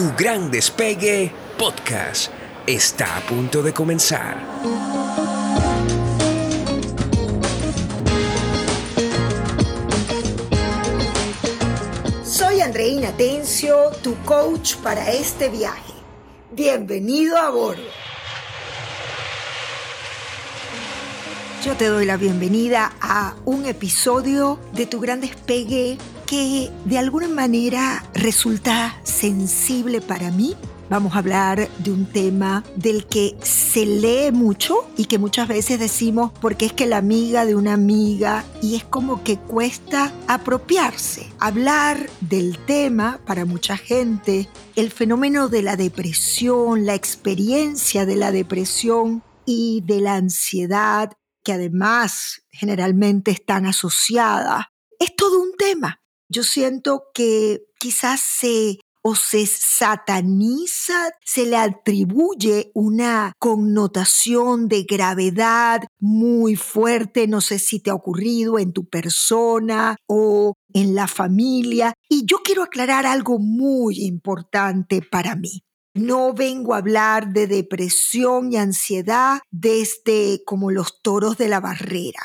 Tu gran despegue podcast está a punto de comenzar. Soy Andreina Tencio, tu coach para este viaje. Bienvenido a bordo. Yo te doy la bienvenida a un episodio de tu gran despegue que de alguna manera resulta sensible para mí. Vamos a hablar de un tema del que se lee mucho y que muchas veces decimos porque es que la amiga de una amiga y es como que cuesta apropiarse. Hablar del tema para mucha gente, el fenómeno de la depresión, la experiencia de la depresión y de la ansiedad que además generalmente están asociadas, es todo un tema. Yo siento que quizás se o se sataniza, se le atribuye una connotación de gravedad muy fuerte, no sé si te ha ocurrido en tu persona o en la familia. Y yo quiero aclarar algo muy importante para mí. No vengo a hablar de depresión y ansiedad desde como los toros de la barrera.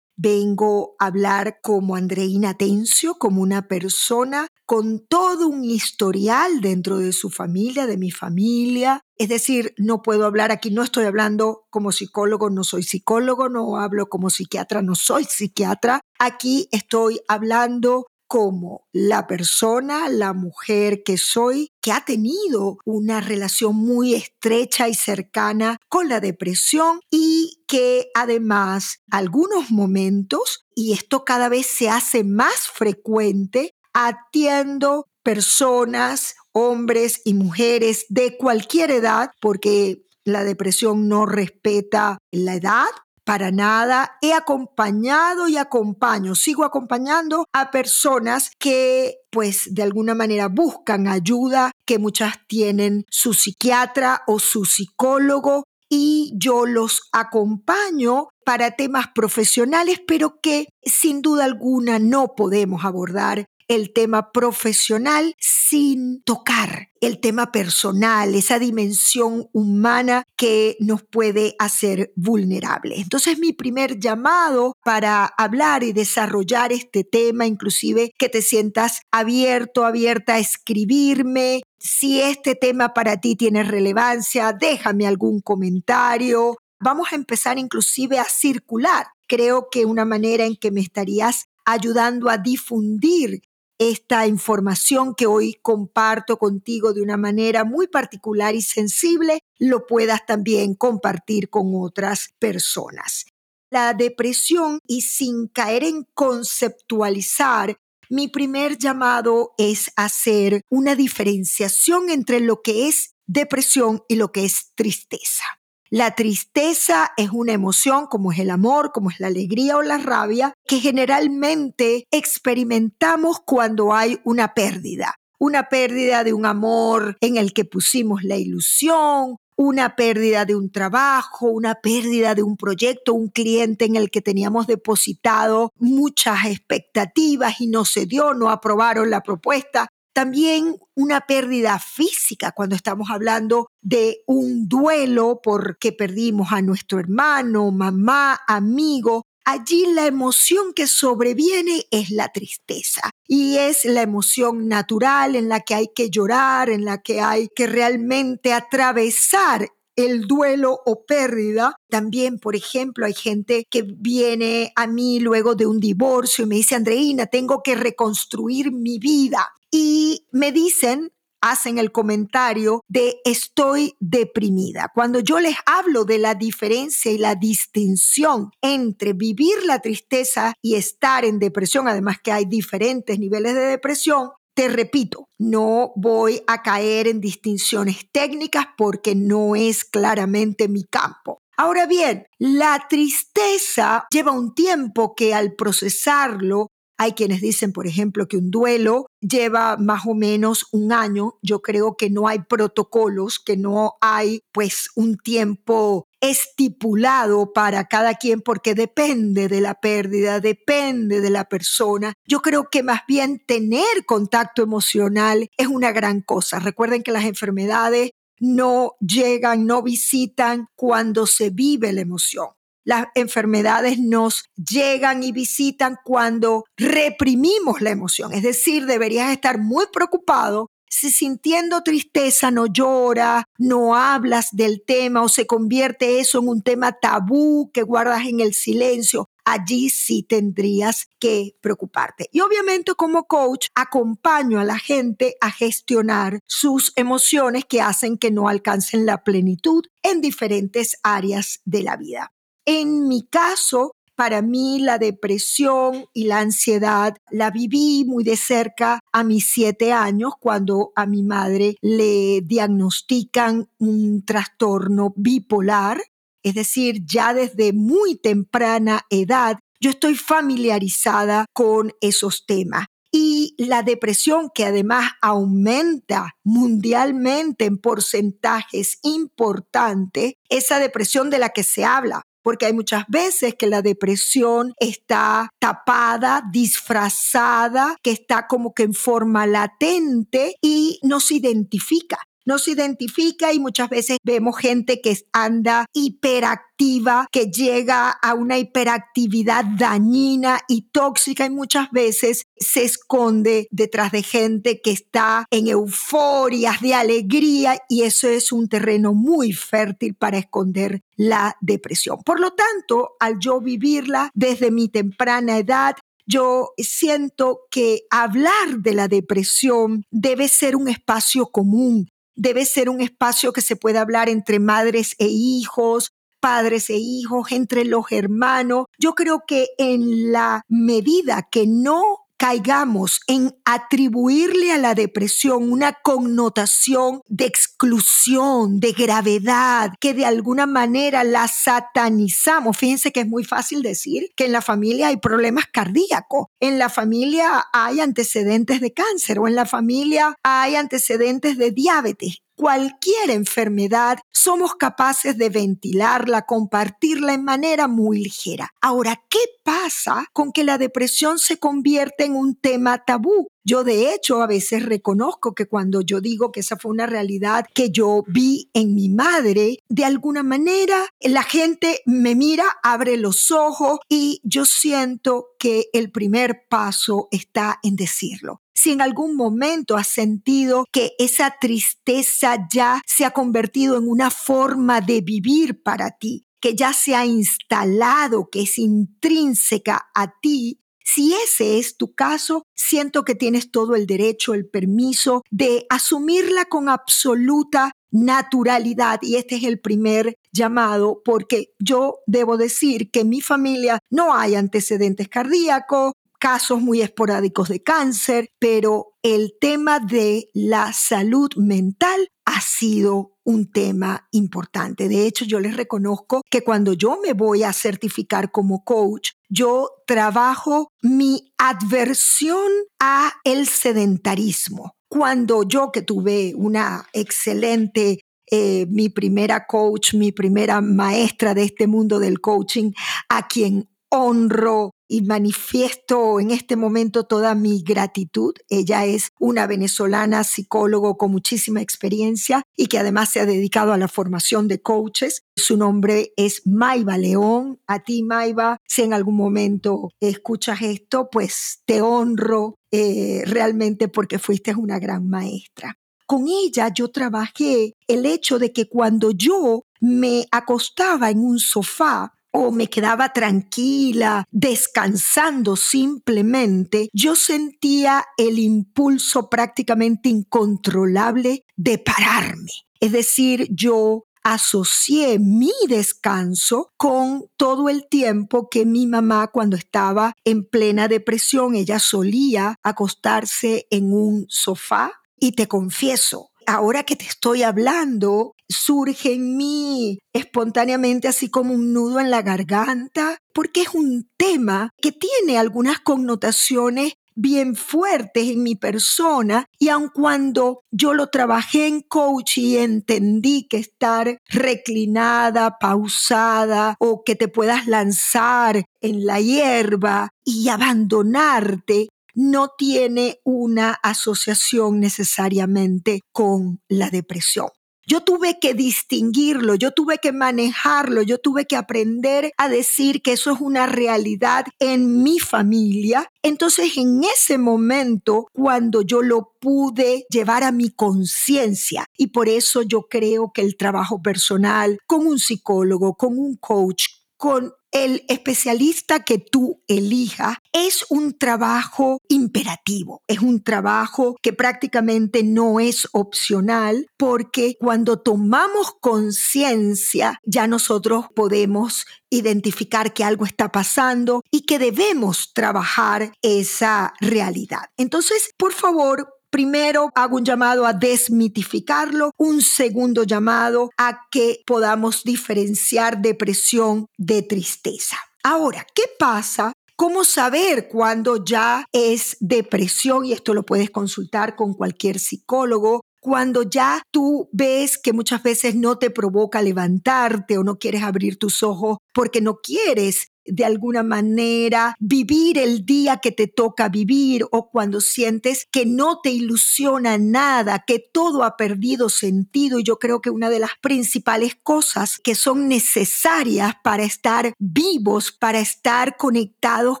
Vengo a hablar como Andreina Tencio, como una persona con todo un historial dentro de su familia, de mi familia. Es decir, no puedo hablar aquí, no estoy hablando como psicólogo, no soy psicólogo, no hablo como psiquiatra, no soy psiquiatra. Aquí estoy hablando como la persona, la mujer que soy, que ha tenido una relación muy estrecha y cercana con la depresión y que además algunos momentos, y esto cada vez se hace más frecuente, atiendo personas, hombres y mujeres de cualquier edad, porque la depresión no respeta la edad, para nada. He acompañado y acompaño, sigo acompañando a personas que pues de alguna manera buscan ayuda, que muchas tienen su psiquiatra o su psicólogo y yo los acompaño para temas profesionales, pero que sin duda alguna no podemos abordar el tema profesional sin tocar el tema personal, esa dimensión humana que nos puede hacer vulnerables. Entonces mi primer llamado para hablar y desarrollar este tema, inclusive que te sientas abierto, abierta a escribirme. Si este tema para ti tiene relevancia, déjame algún comentario. Vamos a empezar inclusive a circular. Creo que una manera en que me estarías ayudando a difundir esta información que hoy comparto contigo de una manera muy particular y sensible, lo puedas también compartir con otras personas. La depresión y sin caer en conceptualizar, mi primer llamado es hacer una diferenciación entre lo que es depresión y lo que es tristeza. La tristeza es una emoción como es el amor, como es la alegría o la rabia, que generalmente experimentamos cuando hay una pérdida. Una pérdida de un amor en el que pusimos la ilusión, una pérdida de un trabajo, una pérdida de un proyecto, un cliente en el que teníamos depositado muchas expectativas y no se dio, no aprobaron la propuesta. También una pérdida física cuando estamos hablando de un duelo porque perdimos a nuestro hermano, mamá, amigo. Allí la emoción que sobreviene es la tristeza y es la emoción natural en la que hay que llorar, en la que hay que realmente atravesar el duelo o pérdida. También, por ejemplo, hay gente que viene a mí luego de un divorcio y me dice, Andreina, tengo que reconstruir mi vida y me dicen, hacen el comentario de estoy deprimida. Cuando yo les hablo de la diferencia y la distinción entre vivir la tristeza y estar en depresión, además que hay diferentes niveles de depresión, te repito, no voy a caer en distinciones técnicas porque no es claramente mi campo. Ahora bien, la tristeza lleva un tiempo que al procesarlo Hay quienes dicen, por ejemplo, que un duelo lleva más o menos un año. Yo creo que no hay protocolos, que no hay pues un tiempo estipulado para cada quien porque depende de la pérdida, depende de la persona. Yo creo que más bien tener contacto emocional es una gran cosa. Recuerden que las enfermedades no llegan, no visitan cuando se vive la emoción. Las enfermedades nos llegan y visitan cuando reprimimos la emoción. Es decir, deberías estar muy preocupado si sintiendo tristeza no lloras, no hablas del tema o se convierte eso en un tema tabú que guardas en el silencio, allí sí tendrías que preocuparte. Y obviamente como coach acompaño a la gente a gestionar sus emociones que hacen que no alcancen la plenitud en diferentes áreas de la vida. En mi caso, para mí la depresión y la ansiedad la viví muy de cerca a mis siete años cuando a mi madre le diagnostican un trastorno bipolar. Es decir, ya desde muy temprana edad yo estoy familiarizada con esos temas. Y la depresión, que además aumenta mundialmente en porcentajes importantes, esa depresión de la que se habla porque hay muchas veces que la depresión está tapada, disfrazada, que está como que en forma latente y no se identifica no se identifica y muchas veces vemos gente que anda hiperactiva, que llega a una hiperactividad dañina y tóxica y muchas veces se esconde detrás de gente que está en euforias de alegría y eso es un terreno muy fértil para esconder la depresión. Por lo tanto, al yo vivirla desde mi temprana edad, yo siento que hablar de la depresión debe ser un espacio común, debe ser un espacio que se pueda hablar entre madres e hijos, padres e hijos, entre los hermanos. Yo creo que en la medida que no caigamos en atribuirle a la depresión una connotación de exclusión, de gravedad, que de alguna manera la satanizamos. Fíjense que es muy fácil decir que en la familia hay problemas cardíacos, en la familia hay antecedentes de cáncer o en la familia hay antecedentes de diabetes cualquier enfermedad, somos capaces de ventilarla, compartirla en manera muy ligera. Ahora, ¿qué pasa con que la depresión se convierte en un tema tabú? Yo de hecho a veces reconozco que cuando yo digo que esa fue una realidad que yo vi en mi madre, de alguna manera la gente me mira, abre los ojos y yo siento que el primer paso está en decirlo. Si en algún momento has sentido que esa tristeza ya se ha convertido en una forma de vivir para ti, que ya se ha instalado, que es intrínseca a ti, si ese es tu caso, siento que tienes todo el derecho, el permiso de asumirla con absoluta naturalidad. Y este es el primer llamado porque yo debo decir que en mi familia no hay antecedentes cardíacos, casos muy esporádicos de cáncer, pero el tema de la salud mental ha sido un tema importante. De hecho, yo les reconozco que cuando yo me voy a certificar como coach, yo trabajo mi adversión a el sedentarismo. Cuando yo que tuve una excelente eh, mi primera coach, mi primera maestra de este mundo del coaching, a quien honro y manifiesto en este momento toda mi gratitud. Ella es una venezolana psicólogo con muchísima experiencia y que además se ha dedicado a la formación de coaches. Su nombre es Maiva León. A ti, Maiva, si en algún momento escuchas esto, pues te honro eh, realmente porque fuiste una gran maestra. Con ella yo trabajé el hecho de que cuando yo me acostaba en un sofá, o me quedaba tranquila, descansando simplemente, yo sentía el impulso prácticamente incontrolable de pararme. Es decir, yo asocié mi descanso con todo el tiempo que mi mamá cuando estaba en plena depresión, ella solía acostarse en un sofá y te confieso, ahora que te estoy hablando, surge en mí espontáneamente así como un nudo en la garganta, porque es un tema que tiene algunas connotaciones bien fuertes en mi persona y aun cuando yo lo trabajé en coach y entendí que estar reclinada, pausada o que te puedas lanzar en la hierba y abandonarte no tiene una asociación necesariamente con la depresión. Yo tuve que distinguirlo, yo tuve que manejarlo, yo tuve que aprender a decir que eso es una realidad en mi familia. Entonces en ese momento, cuando yo lo pude llevar a mi conciencia, y por eso yo creo que el trabajo personal con un psicólogo, con un coach, con el especialista que tú elijas es un trabajo imperativo, es un trabajo que prácticamente no es opcional porque cuando tomamos conciencia ya nosotros podemos identificar que algo está pasando y que debemos trabajar esa realidad. Entonces, por favor, Primero hago un llamado a desmitificarlo, un segundo llamado a que podamos diferenciar depresión de tristeza. Ahora, ¿qué pasa ¿Cómo saber cuándo ya es depresión? Y esto lo puedes consultar con cualquier psicólogo. Cuando ya tú ves que muchas veces no te provoca levantarte o no quieres abrir tus ojos porque no quieres de alguna manera vivir el día que te toca vivir o cuando sientes que no te ilusiona nada, que todo ha perdido sentido. Y yo creo que una de las principales cosas que son necesarias para estar vivos, para estar conectados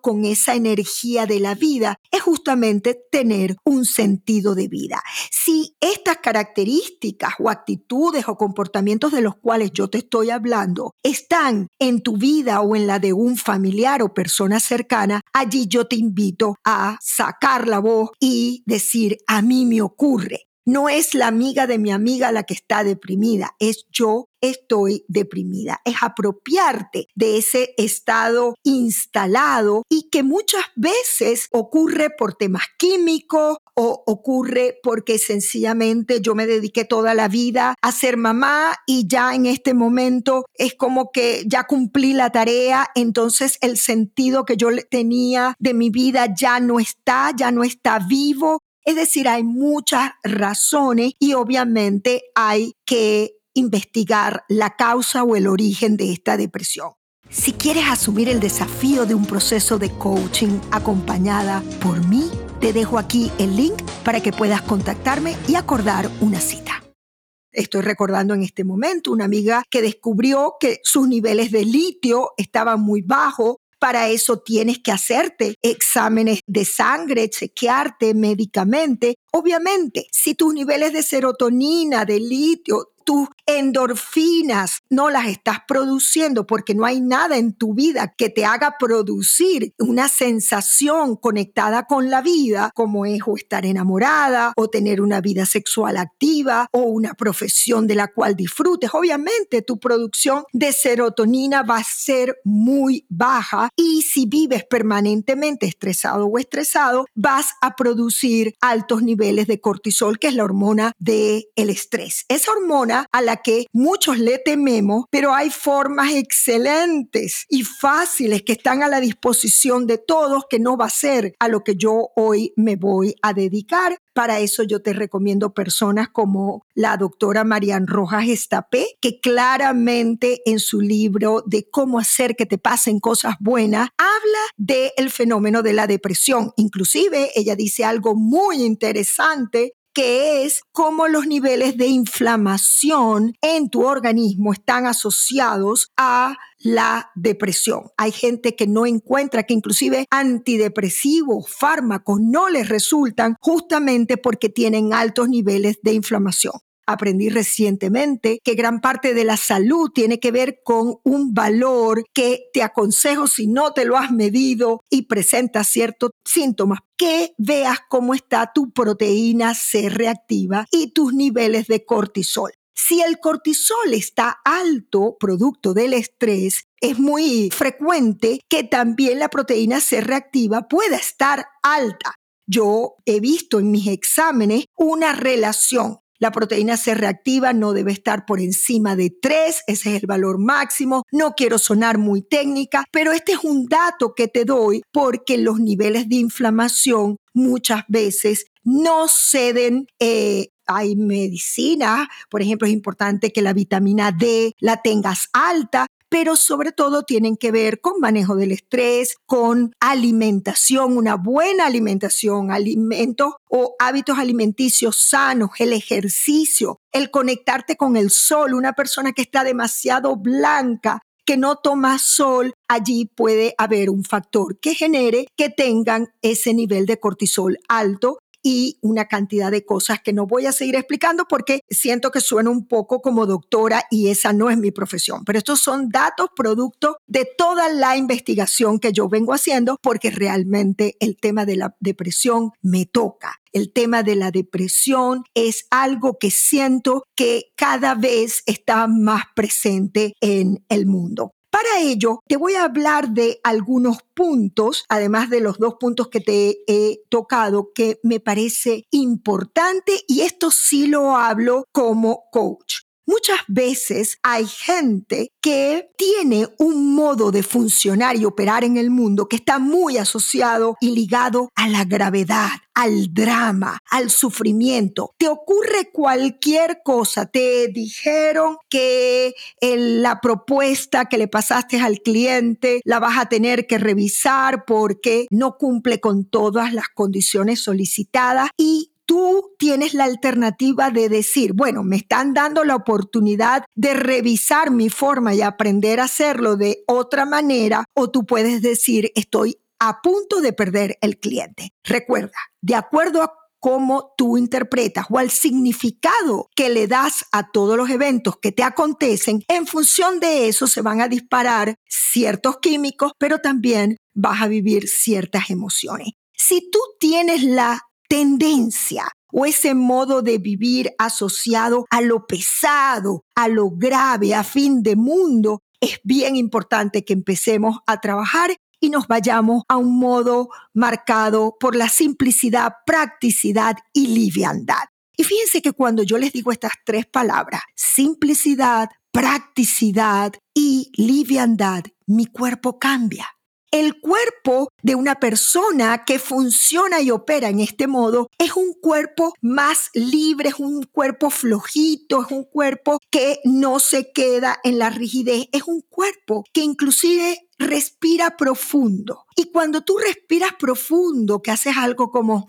con esa energía de la vida, es justamente tener un sentido de vida. Si estas características o actitudes o comportamientos de los cuales yo te estoy hablando están en tu vida o en la de un familiar o persona cercana, allí yo te invito a sacar la voz y decir, a mí me ocurre. No es la amiga de mi amiga la que está deprimida, es yo estoy deprimida. Es apropiarte de ese estado instalado y que muchas veces ocurre por temas químicos o ocurre porque sencillamente yo me dediqué toda la vida a ser mamá y ya en este momento es como que ya cumplí la tarea, entonces el sentido que yo tenía de mi vida ya no está, ya no está vivo es decir, hay muchas razones y obviamente hay que investigar la causa o el origen de esta depresión. Si quieres asumir el desafío de un proceso de coaching acompañada por mí, te dejo aquí el link para que puedas contactarme y acordar una cita. Estoy recordando en este momento una amiga que descubrió que sus niveles de litio estaban muy bajos para eso tienes que hacerte exámenes de sangre, chequearte médicamente. Obviamente, si tus niveles de serotonina, de litio, tus endorfinas no las estás produciendo porque no hay nada en tu vida que te haga producir una sensación conectada con la vida, como es estar enamorada o tener una vida sexual activa o una profesión de la cual disfrutes. Obviamente tu producción de serotonina va a ser muy baja y si vives permanentemente estresado o estresado, vas a producir altos niveles de cortisol, que es la hormona del el estrés. Esa hormona a la que muchos le tememos, pero hay formas excelentes y fáciles que están a la disposición de todos que no va a ser a lo que yo hoy me voy a dedicar. Para eso yo te recomiendo personas como la doctora Marian Rojas Estapé, que claramente en su libro de cómo hacer que te pasen cosas buenas, habla del fenómeno de la depresión. Inclusive ella dice algo muy interesante que es cómo los niveles de inflamación en tu organismo están asociados a la depresión. Hay gente que no encuentra que inclusive antidepresivos, fármacos no les resultan justamente porque tienen altos niveles de inflamación aprendí recientemente que gran parte de la salud tiene que ver con un valor que te aconsejo si no te lo has medido y presenta ciertos síntomas que veas cómo está tu proteína C reactiva y tus niveles de cortisol. Si el cortisol está alto, producto del estrés, es muy frecuente que también la proteína C reactiva pueda estar alta. Yo he visto en mis exámenes una relación La proteína C reactiva no debe estar por encima de 3, ese es el valor máximo. No quiero sonar muy técnica, pero este es un dato que te doy porque los niveles de inflamación muchas veces no ceden eh, hay medicina, por ejemplo, es importante que la vitamina D la tengas alta, pero sobre todo tienen que ver con manejo del estrés, con alimentación, una buena alimentación, alimentos o hábitos alimenticios sanos, el ejercicio, el conectarte con el sol, una persona que está demasiado blanca, que no toma sol, allí puede haber un factor que genere que tengan ese nivel de cortisol alto y una cantidad de cosas que no voy a seguir explicando porque siento que suena un poco como doctora y esa no es mi profesión. Pero estos son datos producto de toda la investigación que yo vengo haciendo porque realmente el tema de la depresión me toca. El tema de la depresión es algo que siento que cada vez está más presente en el mundo. Para ello, te voy a hablar de algunos puntos, además de los dos puntos que te he tocado, que me parece importante y esto sí lo hablo como coach. Muchas veces hay gente que tiene un modo de funcionar y operar en el mundo que está muy asociado y ligado a la gravedad, al drama, al sufrimiento. Te ocurre cualquier cosa. Te dijeron que la propuesta que le pasaste al cliente la vas a tener que revisar porque no cumple con todas las condiciones solicitadas y tú tienes la alternativa de decir, bueno, me están dando la oportunidad de revisar mi forma y aprender a hacerlo de otra manera, o tú puedes decir, estoy a punto de perder el cliente. Recuerda, de acuerdo a cómo tú interpretas o al significado que le das a todos los eventos que te acontecen, en función de eso se van a disparar ciertos químicos, pero también vas a vivir ciertas emociones. Si tú tienes la tendencia o ese modo de vivir asociado a lo pesado, a lo grave, a fin de mundo, es bien importante que empecemos a trabajar y nos vayamos a un modo marcado por la simplicidad, practicidad y liviandad. Y fíjense que cuando yo les digo estas tres palabras, simplicidad, practicidad y liviandad, mi cuerpo cambia. El cuerpo de una persona que funciona y opera en este modo es un cuerpo más libre, es un cuerpo flojito, es un cuerpo que no se queda en la rigidez, es un cuerpo que inclusive respira profundo. Y cuando tú respiras profundo, que haces algo como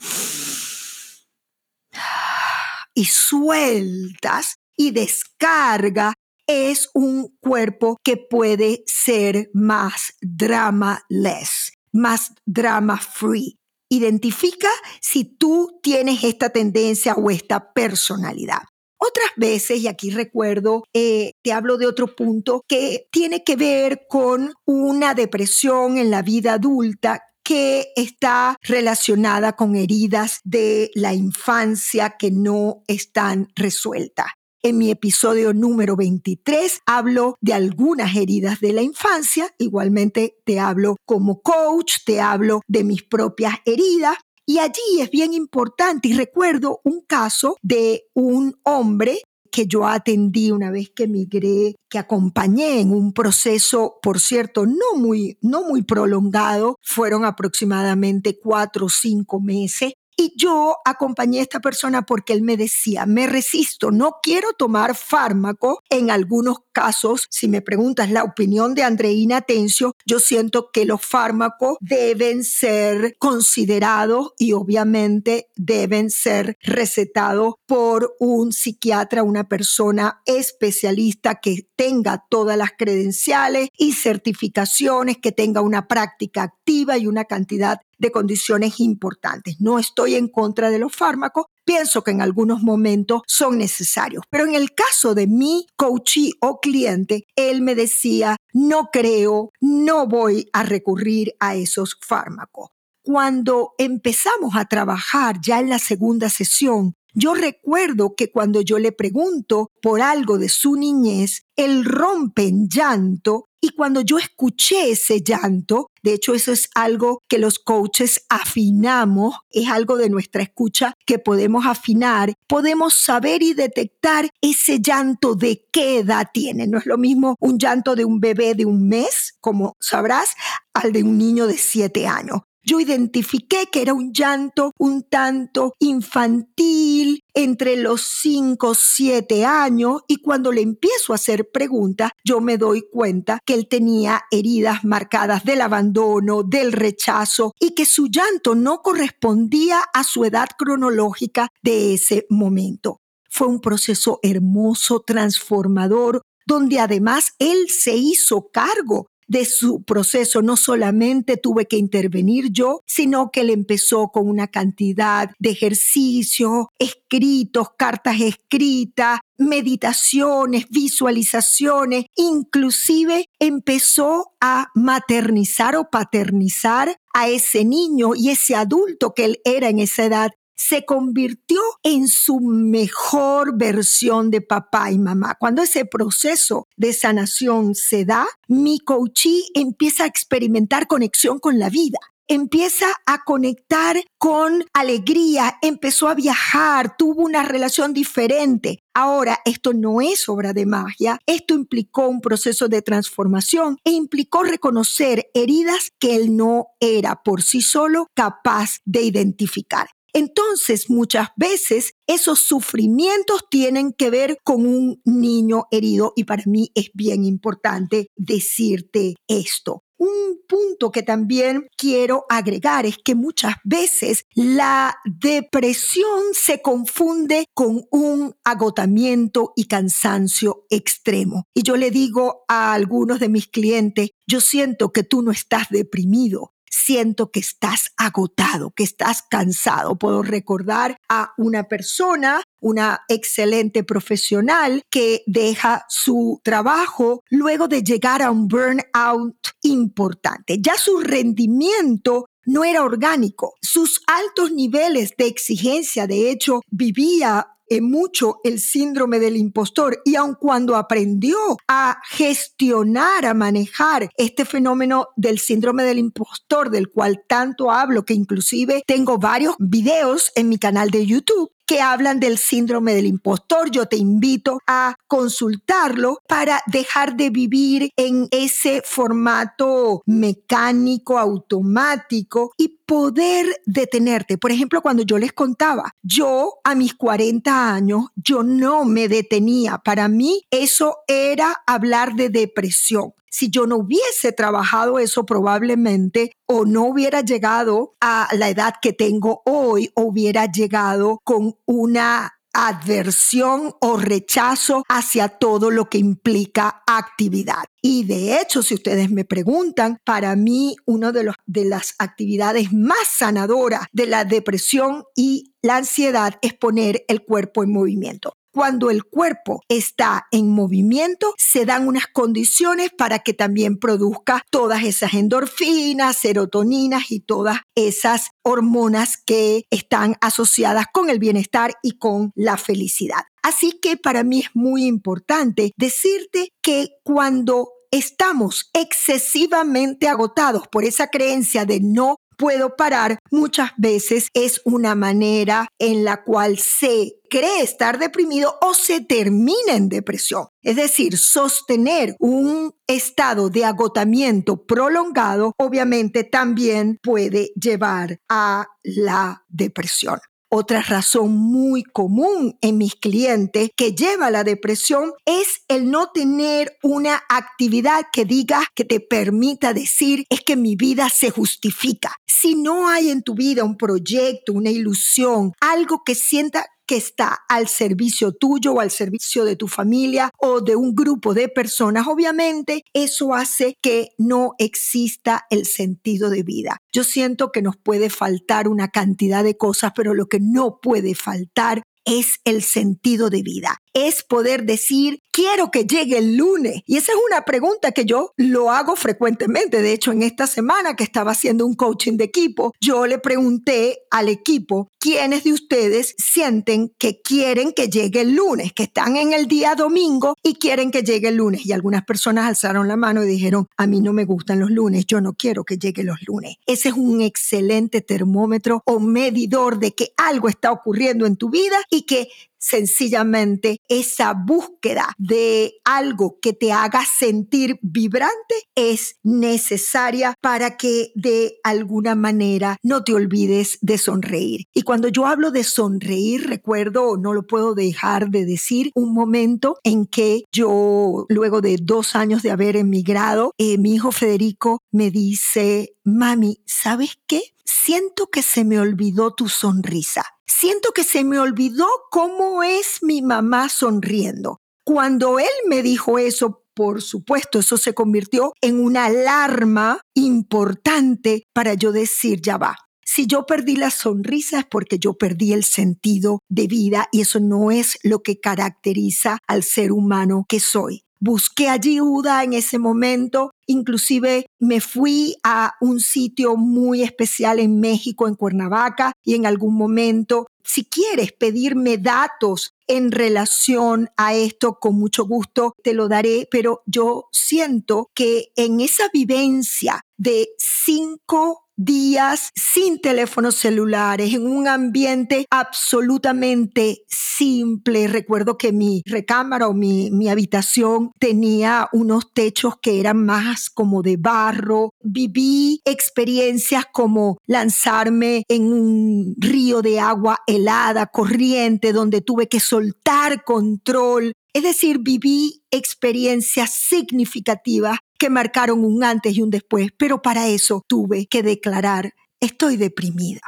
y sueltas y descarga es un cuerpo que puede ser más drama-less, más drama-free. Identifica si tú tienes esta tendencia o esta personalidad. Otras veces, y aquí recuerdo, eh, te hablo de otro punto que tiene que ver con una depresión en la vida adulta que está relacionada con heridas de la infancia que no están resueltas. En mi episodio número 23 hablo de algunas heridas de la infancia, igualmente te hablo como coach, te hablo de mis propias heridas. Y allí es bien importante y recuerdo un caso de un hombre que yo atendí una vez que migré, que acompañé en un proceso, por cierto, no muy, no muy prolongado, fueron aproximadamente cuatro o cinco meses, y yo acompañé a esta persona porque él me decía, me resisto, no quiero tomar fármaco. En algunos casos, si me preguntas la opinión de Andreina Tencio, yo siento que los fármacos deben ser considerados y obviamente deben ser recetados por un psiquiatra, una persona especialista que tenga todas las credenciales y certificaciones, que tenga una práctica activa y una cantidad de condiciones importantes. No estoy en contra de los fármacos, pienso que en algunos momentos son necesarios. Pero en el caso de mi coachee o cliente, él me decía, no creo, no voy a recurrir a esos fármacos. Cuando empezamos a trabajar ya en la segunda sesión, Yo recuerdo que cuando yo le pregunto por algo de su niñez, él rompe en llanto y cuando yo escuché ese llanto, de hecho eso es algo que los coaches afinamos, es algo de nuestra escucha que podemos afinar, podemos saber y detectar ese llanto de qué edad tiene. No es lo mismo un llanto de un bebé de un mes, como sabrás, al de un niño de siete años yo identifiqué que era un llanto un tanto infantil entre los 5, 7 años y cuando le empiezo a hacer preguntas, yo me doy cuenta que él tenía heridas marcadas del abandono, del rechazo y que su llanto no correspondía a su edad cronológica de ese momento. Fue un proceso hermoso, transformador, donde además él se hizo cargo de su proceso. No solamente tuve que intervenir yo, sino que él empezó con una cantidad de ejercicios, escritos, cartas escritas, meditaciones, visualizaciones, inclusive empezó a maternizar o paternizar a ese niño y ese adulto que él era en esa edad se convirtió en su mejor versión de papá y mamá. Cuando ese proceso de sanación se da, mi coachí empieza a experimentar conexión con la vida empieza a conectar con alegría, empezó a viajar, tuvo una relación diferente. Ahora, esto no es obra de magia, esto implicó un proceso de transformación e implicó reconocer heridas que él no era por sí solo capaz de identificar. Entonces, muchas veces esos sufrimientos tienen que ver con un niño herido y para mí es bien importante decirte esto. Un punto que también quiero agregar es que muchas veces la depresión se confunde con un agotamiento y cansancio extremo. Y yo le digo a algunos de mis clientes, yo siento que tú no estás deprimido, siento que estás agotado, que estás cansado. Puedo recordar a una persona, una excelente profesional que deja su trabajo luego de llegar a un burnout importante. Ya su rendimiento no era orgánico. Sus altos niveles de exigencia, de hecho, vivía mucho el síndrome del impostor y aun cuando aprendió a gestionar, a manejar este fenómeno del síndrome del impostor del cual tanto hablo, que inclusive tengo varios videos en mi canal de YouTube, que hablan del síndrome del impostor. Yo te invito a consultarlo para dejar de vivir en ese formato mecánico, automático y poder detenerte. Por ejemplo, cuando yo les contaba, yo a mis 40 años, yo no me detenía. Para mí eso era hablar de depresión si yo no hubiese trabajado eso probablemente o no hubiera llegado a la edad que tengo hoy, hubiera llegado con una adversión o rechazo hacia todo lo que implica actividad. Y de hecho, si ustedes me preguntan, para mí una de, de las actividades más sanadoras de la depresión y la ansiedad es poner el cuerpo en movimiento cuando el cuerpo está en movimiento, se dan unas condiciones para que también produzca todas esas endorfinas, serotoninas y todas esas hormonas que están asociadas con el bienestar y con la felicidad. Así que para mí es muy importante decirte que cuando estamos excesivamente agotados por esa creencia de no puedo parar, muchas veces es una manera en la cual se cree estar deprimido o se termina en depresión. Es decir, sostener un estado de agotamiento prolongado obviamente también puede llevar a la depresión. Otra razón muy común en mis clientes que lleva a la depresión es el no tener una actividad que diga, que te permita decir, es que mi vida se justifica. Si no hay en tu vida un proyecto, una ilusión, algo que sienta que está al servicio tuyo o al servicio de tu familia o de un grupo de personas, obviamente eso hace que no exista el sentido de vida. Yo siento que nos puede faltar una cantidad de cosas, pero lo que no puede faltar es el sentido de vida. Es poder decir, quiero que llegue el lunes. Y esa es una pregunta que yo lo hago frecuentemente. De hecho, en esta semana que estaba haciendo un coaching de equipo, yo le pregunté al equipo, ¿quiénes de ustedes sienten que quieren que llegue el lunes, que están en el día domingo y quieren que llegue el lunes? Y algunas personas alzaron la mano y dijeron, a mí no me gustan los lunes, yo no quiero que llegue los lunes. Ese es un excelente termómetro o medidor de que algo está ocurriendo en tu vida y que sencillamente esa búsqueda de algo que te haga sentir vibrante es necesaria para que de alguna manera no te olvides de sonreír. Y cuando yo hablo de sonreír, recuerdo, no lo puedo dejar de decir, un momento en que yo, luego de dos años de haber emigrado, eh, mi hijo Federico me dice, mami, ¿sabes qué? Siento que se me olvidó tu sonrisa siento que se me olvidó cómo es mi mamá sonriendo. Cuando él me dijo eso, por supuesto, eso se convirtió en una alarma importante para yo decir, ya va. Si yo perdí la sonrisa es porque yo perdí el sentido de vida y eso no es lo que caracteriza al ser humano que soy. Busqué ayuda en ese momento, inclusive me fui a un sitio muy especial en México, en Cuernavaca, y en algún momento, si quieres pedirme datos en relación a esto, con mucho gusto te lo daré, pero yo siento que en esa vivencia de cinco días sin teléfonos celulares, en un ambiente absolutamente simple. Recuerdo que mi recámara o mi, mi habitación tenía unos techos que eran más como de barro. Viví experiencias como lanzarme en un río de agua helada, corriente, donde tuve que soltar control. Es decir, viví experiencias significativas que marcaron un antes y un después, pero para eso tuve que declarar, estoy deprimida.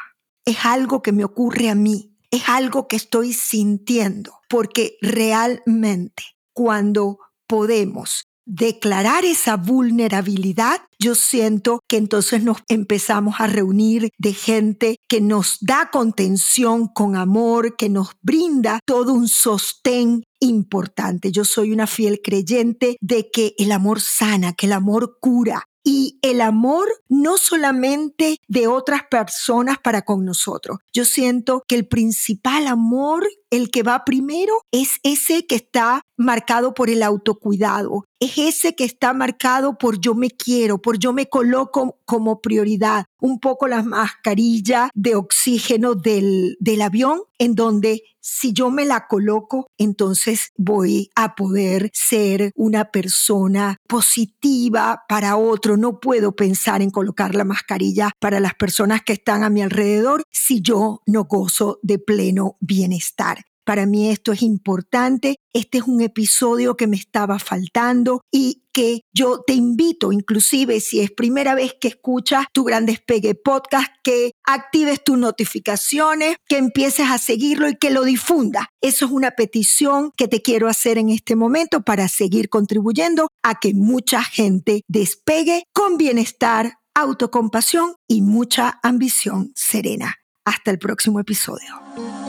Es algo que me ocurre a mí, es algo que estoy sintiendo, porque realmente cuando podemos declarar esa vulnerabilidad, yo siento que entonces nos empezamos a reunir de gente que nos da contención con amor, que nos brinda todo un sostén importante. Yo soy una fiel creyente de que el amor sana, que el amor cura, y el amor no solamente de otras personas para con nosotros. Yo siento que el principal amor, el que va primero, es ese que está marcado por el autocuidado, es ese que está marcado por yo me quiero, por yo me coloco como prioridad. Un poco la mascarilla de oxígeno del, del avión, en donde si yo me la coloco, entonces voy a poder ser una persona positiva para otro. No puedo pensar en colocar la mascarilla para las personas que están a mi alrededor si yo no gozo de pleno bienestar. Para mí esto es importante. Este es un episodio que me estaba faltando y que yo te invito, inclusive si es primera vez que escuchas tu Gran Despegue podcast, que actives tus notificaciones, que empieces a seguirlo y que lo difundas. Eso es una petición que te quiero hacer en este momento para seguir contribuyendo a que mucha gente despegue con bienestar, autocompasión y mucha ambición serena. Hasta el próximo episodio.